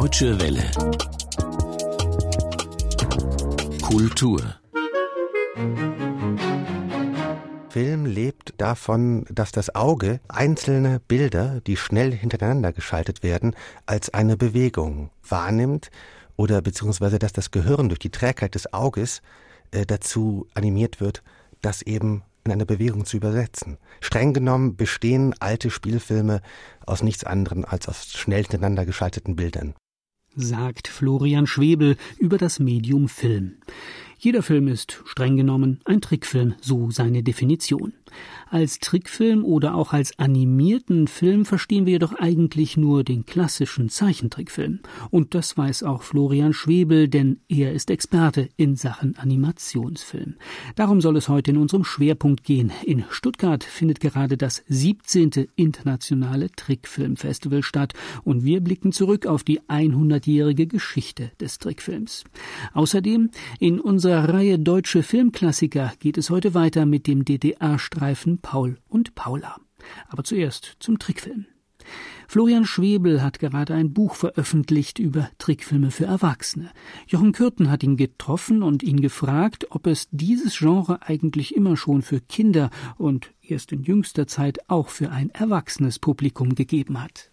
Deutsche Welle. Kultur. Film lebt davon, dass das Auge einzelne Bilder, die schnell hintereinander geschaltet werden, als eine Bewegung wahrnimmt oder beziehungsweise dass das Gehirn durch die Trägheit des Auges äh, dazu animiert wird, das eben in eine Bewegung zu übersetzen. Streng genommen bestehen alte Spielfilme aus nichts anderem als aus schnell hintereinander geschalteten Bildern. Sagt Florian Schwebel über das Medium Film. Jeder Film ist, streng genommen, ein Trickfilm, so seine Definition. Als Trickfilm oder auch als animierten Film verstehen wir jedoch eigentlich nur den klassischen Zeichentrickfilm. Und das weiß auch Florian Schwebel, denn er ist Experte in Sachen Animationsfilm. Darum soll es heute in unserem Schwerpunkt gehen. In Stuttgart findet gerade das 17. internationale Trickfilmfestival statt und wir blicken zurück auf die 100-jährige Geschichte des Trickfilms. Außerdem in unserer Reihe Deutsche Filmklassiker geht es heute weiter mit dem DDR-Streifen Paul und Paula. Aber zuerst zum Trickfilm. Florian Schwebel hat gerade ein Buch veröffentlicht über Trickfilme für Erwachsene. Jochen Kürten hat ihn getroffen und ihn gefragt, ob es dieses Genre eigentlich immer schon für Kinder und erst in jüngster Zeit auch für ein erwachsenes Publikum gegeben hat.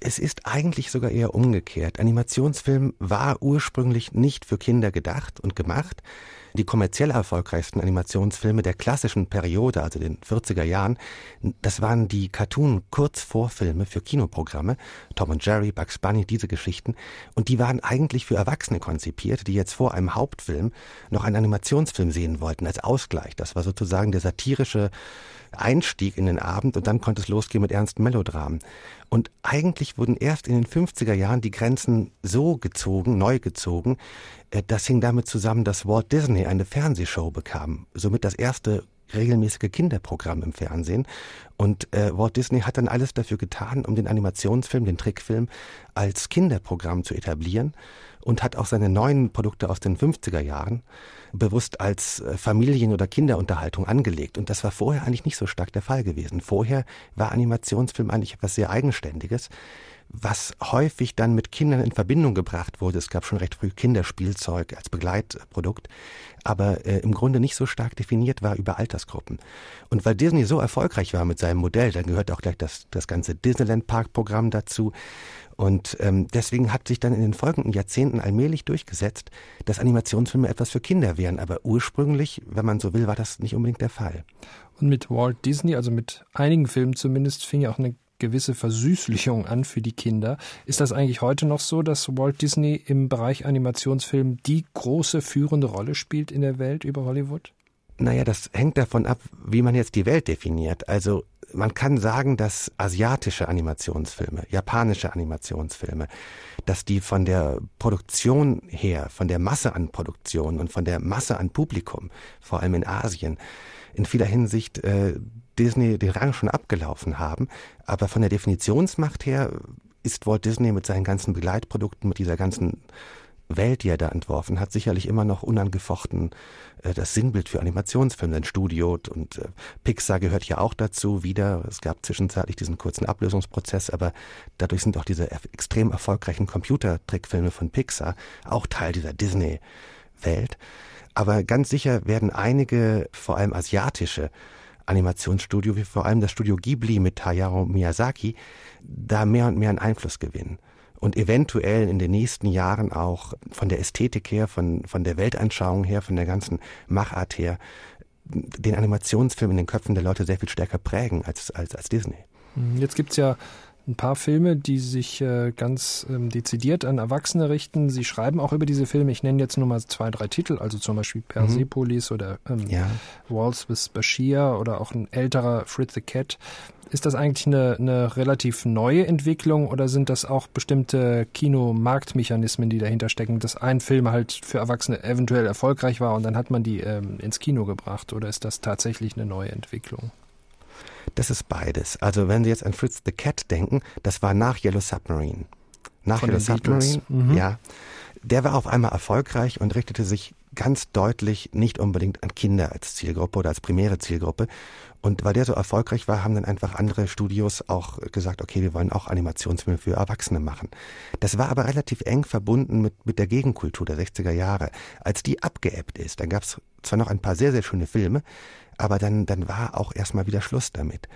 Es ist eigentlich sogar eher umgekehrt. Animationsfilm war ursprünglich nicht für Kinder gedacht und gemacht. Die kommerziell erfolgreichsten Animationsfilme der klassischen Periode, also den 40er Jahren, das waren die Cartoon-Kurzvorfilme für Kinoprogramme, Tom und Jerry, Bugs Bunny, diese Geschichten. Und die waren eigentlich für Erwachsene konzipiert, die jetzt vor einem Hauptfilm noch einen Animationsfilm sehen wollten als Ausgleich. Das war sozusagen der satirische Einstieg in den Abend und dann konnte es losgehen mit ernsten Melodramen. Und eigentlich wurden erst in den 50er Jahren die Grenzen so gezogen, neu gezogen, das hing damit zusammen, dass Walt Disney eine Fernsehshow bekam, somit das erste regelmäßige Kinderprogramm im Fernsehen. Und äh, Walt Disney hat dann alles dafür getan, um den Animationsfilm, den Trickfilm als Kinderprogramm zu etablieren und hat auch seine neuen Produkte aus den 50er Jahren bewusst als äh, Familien- oder Kinderunterhaltung angelegt. Und das war vorher eigentlich nicht so stark der Fall gewesen. Vorher war Animationsfilm eigentlich etwas sehr Eigenständiges was häufig dann mit Kindern in Verbindung gebracht wurde. Es gab schon recht früh Kinderspielzeug als Begleitprodukt, aber äh, im Grunde nicht so stark definiert war über Altersgruppen. Und weil Disney so erfolgreich war mit seinem Modell, dann gehört auch gleich das, das ganze Disneyland Park Programm dazu. Und ähm, deswegen hat sich dann in den folgenden Jahrzehnten allmählich durchgesetzt, dass Animationsfilme etwas für Kinder wären. Aber ursprünglich, wenn man so will, war das nicht unbedingt der Fall. Und mit Walt Disney, also mit einigen Filmen zumindest, fing ja auch eine gewisse Versüßlichung an für die Kinder. Ist das eigentlich heute noch so, dass Walt Disney im Bereich Animationsfilm die große führende Rolle spielt in der Welt über Hollywood? Naja, das hängt davon ab, wie man jetzt die Welt definiert. Also man kann sagen, dass asiatische Animationsfilme, japanische Animationsfilme, dass die von der Produktion her, von der Masse an Produktion und von der Masse an Publikum, vor allem in Asien, in vieler Hinsicht äh, Disney den Rang schon abgelaufen haben. Aber von der Definitionsmacht her ist Walt Disney mit seinen ganzen Begleitprodukten, mit dieser ganzen Welt, die er da entworfen hat, sicherlich immer noch unangefochten äh, das Sinnbild für Animationsfilme, sein Studio und äh, Pixar gehört ja auch dazu wieder. Es gab zwischenzeitlich diesen kurzen Ablösungsprozess, aber dadurch sind auch diese extrem erfolgreichen Computertrickfilme von Pixar auch Teil dieser Disney-Welt. Aber ganz sicher werden einige, vor allem asiatische Animationsstudio, wie vor allem das Studio Ghibli mit Hayao Miyazaki, da mehr und mehr einen Einfluss gewinnen. Und eventuell in den nächsten Jahren auch von der Ästhetik her, von, von der Weltanschauung her, von der ganzen Machart her, den Animationsfilm in den Köpfen der Leute sehr viel stärker prägen als, als, als Disney. Jetzt gibt's ja ein paar Filme, die sich äh, ganz ähm, dezidiert an Erwachsene richten. Sie schreiben auch über diese Filme. Ich nenne jetzt nur mal zwei, drei Titel, also zum Beispiel Persepolis mhm. oder ähm, ja. Waltz with Bashir oder auch ein älterer Fritz the Cat. Ist das eigentlich eine, eine relativ neue Entwicklung oder sind das auch bestimmte Kinomarktmechanismen, die dahinter stecken, dass ein Film halt für Erwachsene eventuell erfolgreich war und dann hat man die ähm, ins Kino gebracht oder ist das tatsächlich eine neue Entwicklung? Das ist beides. Also wenn Sie jetzt an Fritz the Cat denken, das war nach Yellow Submarine. Nach Von Yellow Submarine, mhm. ja. Der war auf einmal erfolgreich und richtete sich ganz deutlich nicht unbedingt an Kinder als Zielgruppe oder als primäre Zielgruppe. Und weil der so erfolgreich war, haben dann einfach andere Studios auch gesagt, okay, wir wollen auch Animationsfilme für Erwachsene machen. Das war aber relativ eng verbunden mit, mit der Gegenkultur der 60er Jahre. Als die abgeebbt ist, dann gab es zwar noch ein paar sehr, sehr schöne Filme, aber dann, dann war auch erstmal wieder Schluss damit.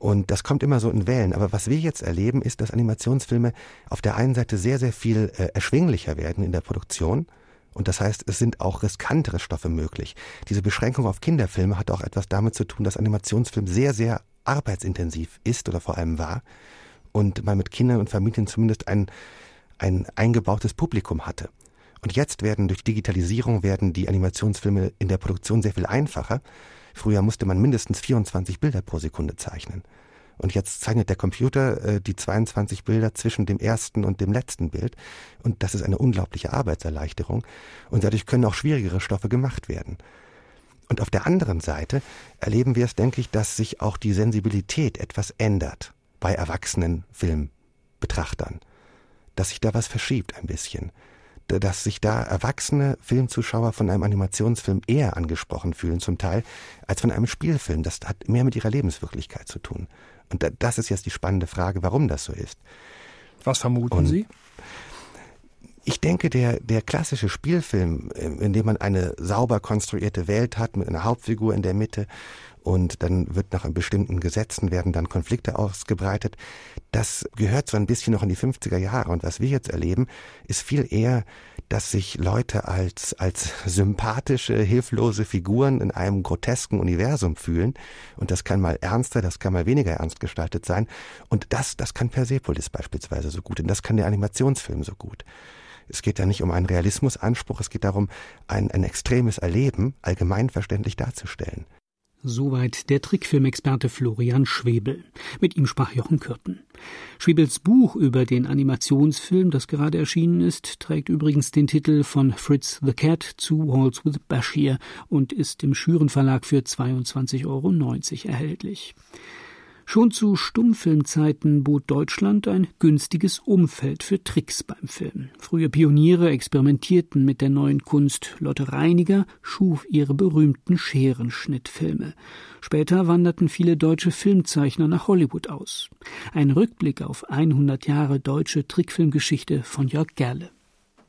Und das kommt immer so in Wellen. Aber was wir jetzt erleben, ist, dass Animationsfilme auf der einen Seite sehr, sehr viel äh, erschwinglicher werden in der Produktion. Und das heißt, es sind auch riskantere Stoffe möglich. Diese Beschränkung auf Kinderfilme hat auch etwas damit zu tun, dass Animationsfilm sehr, sehr arbeitsintensiv ist oder vor allem war und man mit Kindern und Familien zumindest ein, ein eingebautes Publikum hatte. Und jetzt werden durch Digitalisierung werden die Animationsfilme in der Produktion sehr viel einfacher. Früher musste man mindestens 24 Bilder pro Sekunde zeichnen. Und jetzt zeichnet der Computer äh, die 22 Bilder zwischen dem ersten und dem letzten Bild. Und das ist eine unglaubliche Arbeitserleichterung. Und dadurch können auch schwierigere Stoffe gemacht werden. Und auf der anderen Seite erleben wir es, denke ich, dass sich auch die Sensibilität etwas ändert bei erwachsenen Filmbetrachtern. Dass sich da was verschiebt ein bisschen dass sich da erwachsene Filmzuschauer von einem Animationsfilm eher angesprochen fühlen zum Teil als von einem Spielfilm. Das hat mehr mit ihrer Lebenswirklichkeit zu tun. Und das ist jetzt die spannende Frage, warum das so ist. Was vermuten Und Sie? Ich denke, der, der klassische Spielfilm, in dem man eine sauber konstruierte Welt hat, mit einer Hauptfigur in der Mitte und dann wird nach bestimmten Gesetzen werden dann Konflikte ausgebreitet. Das gehört so ein bisschen noch in die 50er Jahre. Und was wir jetzt erleben, ist viel eher, dass sich Leute als, als sympathische, hilflose Figuren in einem grotesken Universum fühlen. Und das kann mal ernster, das kann mal weniger ernst gestaltet sein. Und das, das kann Persepolis beispielsweise so gut. Und das kann der Animationsfilm so gut. Es geht ja nicht um einen Realismusanspruch, es geht darum, ein, ein extremes Erleben allgemeinverständlich darzustellen. Soweit der Trickfilmexperte Florian Schwebel. Mit ihm sprach Jochen Kürten. Schwebels Buch über den Animationsfilm, das gerade erschienen ist, trägt übrigens den Titel von Fritz the Cat zu Walls with Bashir und ist im Schüren Verlag für 22,90 Euro erhältlich. Schon zu Stummfilmzeiten bot Deutschland ein günstiges Umfeld für Tricks beim Film. Frühe Pioniere experimentierten mit der neuen Kunst. Lotte Reiniger schuf ihre berühmten Scherenschnittfilme. Später wanderten viele deutsche Filmzeichner nach Hollywood aus. Ein Rückblick auf 100 Jahre deutsche Trickfilmgeschichte von Jörg Gerle.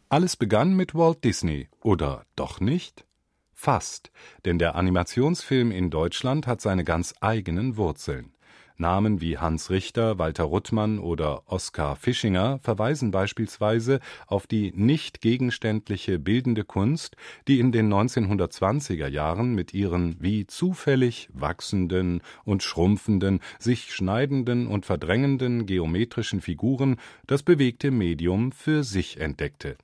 Alles begann mit Walt Disney, oder doch nicht? Fast, denn der Animationsfilm in Deutschland hat seine ganz eigenen Wurzeln. Namen wie Hans Richter, Walter Ruttmann oder Oskar Fischinger verweisen beispielsweise auf die nicht gegenständliche bildende Kunst, die in den 1920er Jahren mit ihren wie zufällig wachsenden und schrumpfenden, sich schneidenden und verdrängenden geometrischen Figuren das bewegte Medium für sich entdeckte.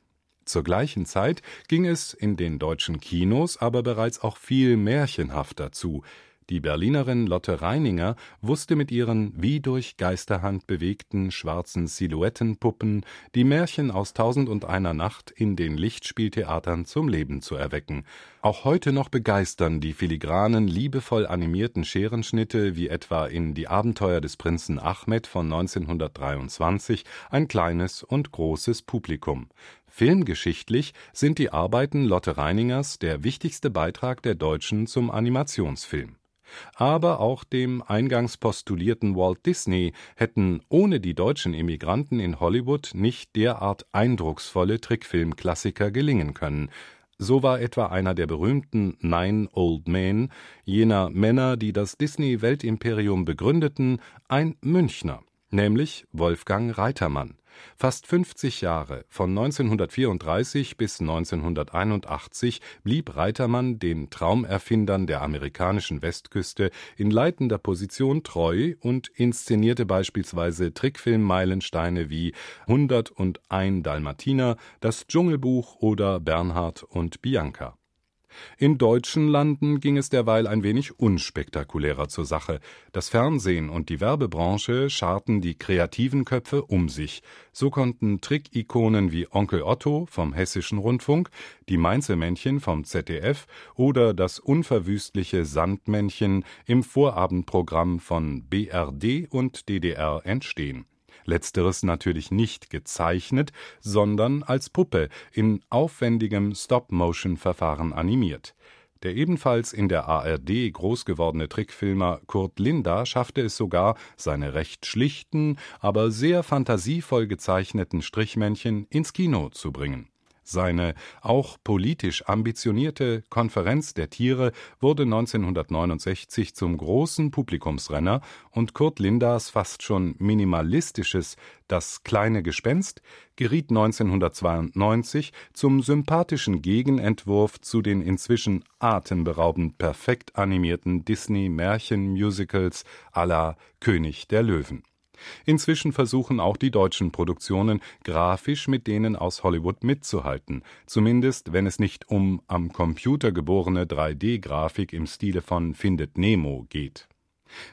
Zur gleichen Zeit ging es in den deutschen Kinos aber bereits auch viel märchenhafter zu, die Berlinerin Lotte Reininger wusste mit ihren wie durch Geisterhand bewegten schwarzen Silhouettenpuppen die Märchen aus Tausend und einer Nacht in den Lichtspieltheatern zum Leben zu erwecken. Auch heute noch begeistern die filigranen, liebevoll animierten Scherenschnitte wie etwa in Die Abenteuer des Prinzen Ahmed von 1923 ein kleines und großes Publikum. Filmgeschichtlich sind die Arbeiten Lotte Reiningers der wichtigste Beitrag der Deutschen zum Animationsfilm aber auch dem eingangs postulierten Walt Disney hätten ohne die deutschen Emigranten in Hollywood nicht derart eindrucksvolle Trickfilmklassiker gelingen können. So war etwa einer der berühmten Nine Old Men, jener Männer, die das Disney-Weltimperium begründeten, ein Münchner, nämlich Wolfgang Reitermann Fast 50 Jahre, von 1934 bis 1981, blieb Reitermann den Traumerfindern der amerikanischen Westküste in leitender Position treu und inszenierte beispielsweise Trickfilm-Meilensteine wie 101 Dalmatiner, Das Dschungelbuch oder Bernhard und Bianca in deutschen Landen ging es derweil ein wenig unspektakulärer zur Sache. Das Fernsehen und die Werbebranche scharten die kreativen Köpfe um sich. So konnten Trickikonen wie Onkel Otto vom Hessischen Rundfunk, die Mainzelmännchen vom ZDF oder das unverwüstliche Sandmännchen im Vorabendprogramm von BRD und DDR entstehen letzteres natürlich nicht gezeichnet, sondern als Puppe in aufwendigem Stop-Motion-Verfahren animiert. Der ebenfalls in der ARD groß gewordene Trickfilmer Kurt Linda schaffte es sogar, seine recht schlichten, aber sehr fantasievoll gezeichneten Strichmännchen ins Kino zu bringen seine auch politisch ambitionierte Konferenz der Tiere wurde 1969 zum großen Publikumsrenner und Kurt Lindas fast schon minimalistisches Das kleine Gespenst geriet 1992 zum sympathischen Gegenentwurf zu den inzwischen atemberaubend perfekt animierten Disney-Märchen-Musicals à la König der Löwen Inzwischen versuchen auch die deutschen Produktionen grafisch mit denen aus Hollywood mitzuhalten, zumindest wenn es nicht um am Computer geborene 3D-Grafik im Stile von Findet Nemo geht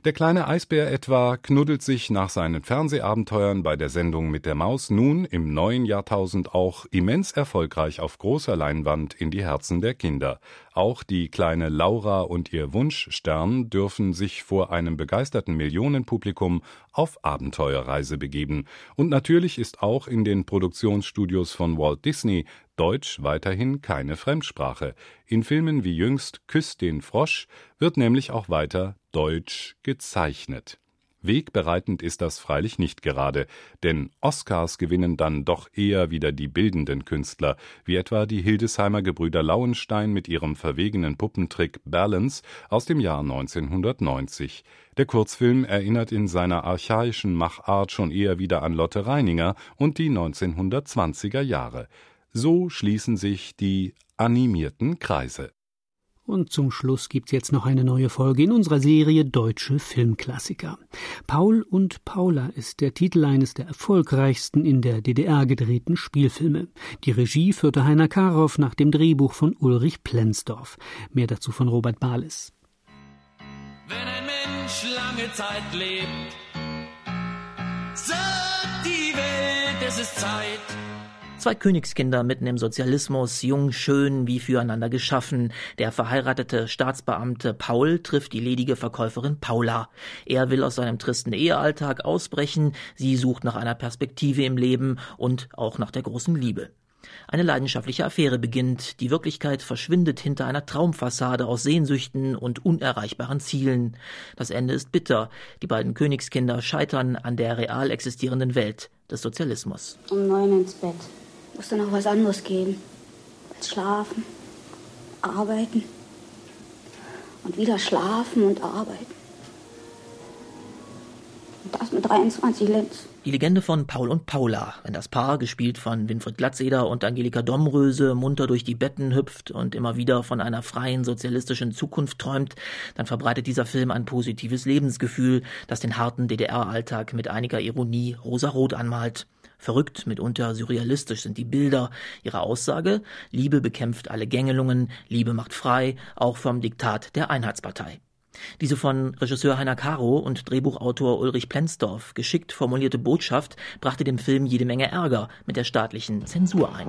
der kleine Eisbär etwa knuddelt sich nach seinen Fernsehabenteuern bei der Sendung mit der Maus nun im neuen Jahrtausend auch immens erfolgreich auf großer Leinwand in die Herzen der Kinder. Auch die kleine Laura und ihr Wunschstern dürfen sich vor einem begeisterten Millionenpublikum auf Abenteuerreise begeben. Und natürlich ist auch in den Produktionsstudios von Walt Disney Deutsch weiterhin keine Fremdsprache. In Filmen wie jüngst Küss den Frosch wird nämlich auch weiter Deutsch gezeichnet. Wegbereitend ist das freilich nicht gerade, denn Oscars gewinnen dann doch eher wieder die bildenden Künstler, wie etwa die Hildesheimer Gebrüder Lauenstein mit ihrem verwegenen Puppentrick Balance aus dem Jahr 1990. Der Kurzfilm erinnert in seiner archaischen Machart schon eher wieder an Lotte Reininger und die 1920er Jahre. So schließen sich die animierten Kreise. Und zum Schluss gibt's jetzt noch eine neue Folge in unserer Serie Deutsche Filmklassiker. Paul und Paula ist der Titel eines der erfolgreichsten in der DDR gedrehten Spielfilme. Die Regie führte Heiner Karow nach dem Drehbuch von Ulrich Plenzdorf. Mehr dazu von Robert Bales. Wenn ein Mensch lange Zeit lebt, sagt die Welt, es ist Zeit Zwei Königskinder mitten im Sozialismus, jung, schön, wie füreinander geschaffen. Der verheiratete Staatsbeamte Paul trifft die ledige Verkäuferin Paula. Er will aus seinem tristen Ehealltag ausbrechen, sie sucht nach einer Perspektive im Leben und auch nach der großen Liebe. Eine leidenschaftliche Affäre beginnt, die Wirklichkeit verschwindet hinter einer Traumfassade aus Sehnsüchten und unerreichbaren Zielen. Das Ende ist bitter, die beiden Königskinder scheitern an der real existierenden Welt des Sozialismus. Um neun ins Bett. Muss dann auch was anderes geben. Als schlafen, arbeiten und wieder schlafen und arbeiten. Und das mit 23 Lenz. Die Legende von Paul und Paula, wenn das Paar, gespielt von Winfried Glatzeder und Angelika Domröse, munter durch die Betten hüpft und immer wieder von einer freien sozialistischen Zukunft träumt, dann verbreitet dieser Film ein positives Lebensgefühl, das den harten DDR-Alltag mit einiger Ironie rosarot anmalt. Verrückt, mitunter surrealistisch sind die Bilder. Ihre Aussage, Liebe bekämpft alle Gängelungen, Liebe macht frei, auch vom Diktat der Einheitspartei. Diese von Regisseur Heiner Caro und Drehbuchautor Ulrich Plenzdorf geschickt formulierte Botschaft brachte dem Film jede Menge Ärger mit der staatlichen Zensur ein.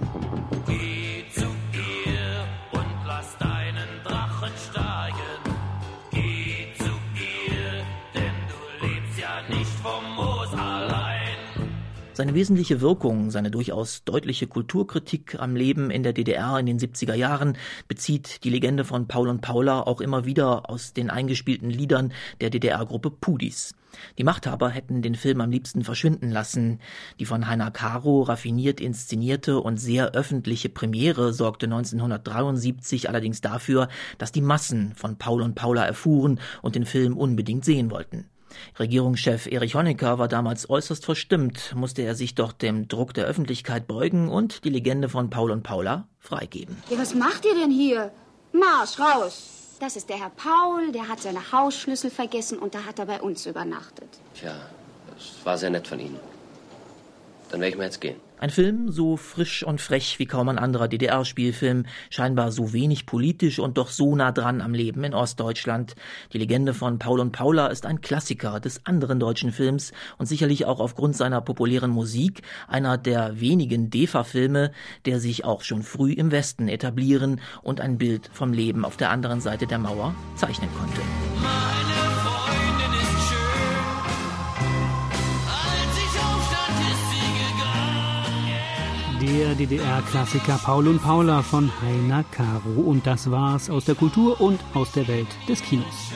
Seine wesentliche Wirkung, seine durchaus deutliche Kulturkritik am Leben in der DDR in den 70er Jahren bezieht die Legende von Paul und Paula auch immer wieder aus den eingespielten Liedern der DDR-Gruppe Pudis. Die Machthaber hätten den Film am liebsten verschwinden lassen. Die von Heiner Caro raffiniert inszenierte und sehr öffentliche Premiere sorgte 1973 allerdings dafür, dass die Massen von Paul und Paula erfuhren und den Film unbedingt sehen wollten. Regierungschef Erich Honecker war damals äußerst verstimmt, musste er sich doch dem Druck der Öffentlichkeit beugen und die Legende von Paul und Paula freigeben. Ja, was macht ihr denn hier? Marsch, raus! Das ist der Herr Paul, der hat seine Hausschlüssel vergessen und da hat er bei uns übernachtet. Tja, das war sehr nett von Ihnen. Dann werde ich mal jetzt gehen. Ein Film so frisch und frech wie kaum ein anderer DDR-Spielfilm, scheinbar so wenig politisch und doch so nah dran am Leben in Ostdeutschland. Die Legende von Paul und Paula ist ein Klassiker des anderen deutschen Films und sicherlich auch aufgrund seiner populären Musik einer der wenigen DEFA-Filme, der sich auch schon früh im Westen etablieren und ein Bild vom Leben auf der anderen Seite der Mauer zeichnen konnte. Meine Der DDR-Klassiker Paul und Paula von Heiner Caro. Und das war's aus der Kultur und aus der Welt des Kinos.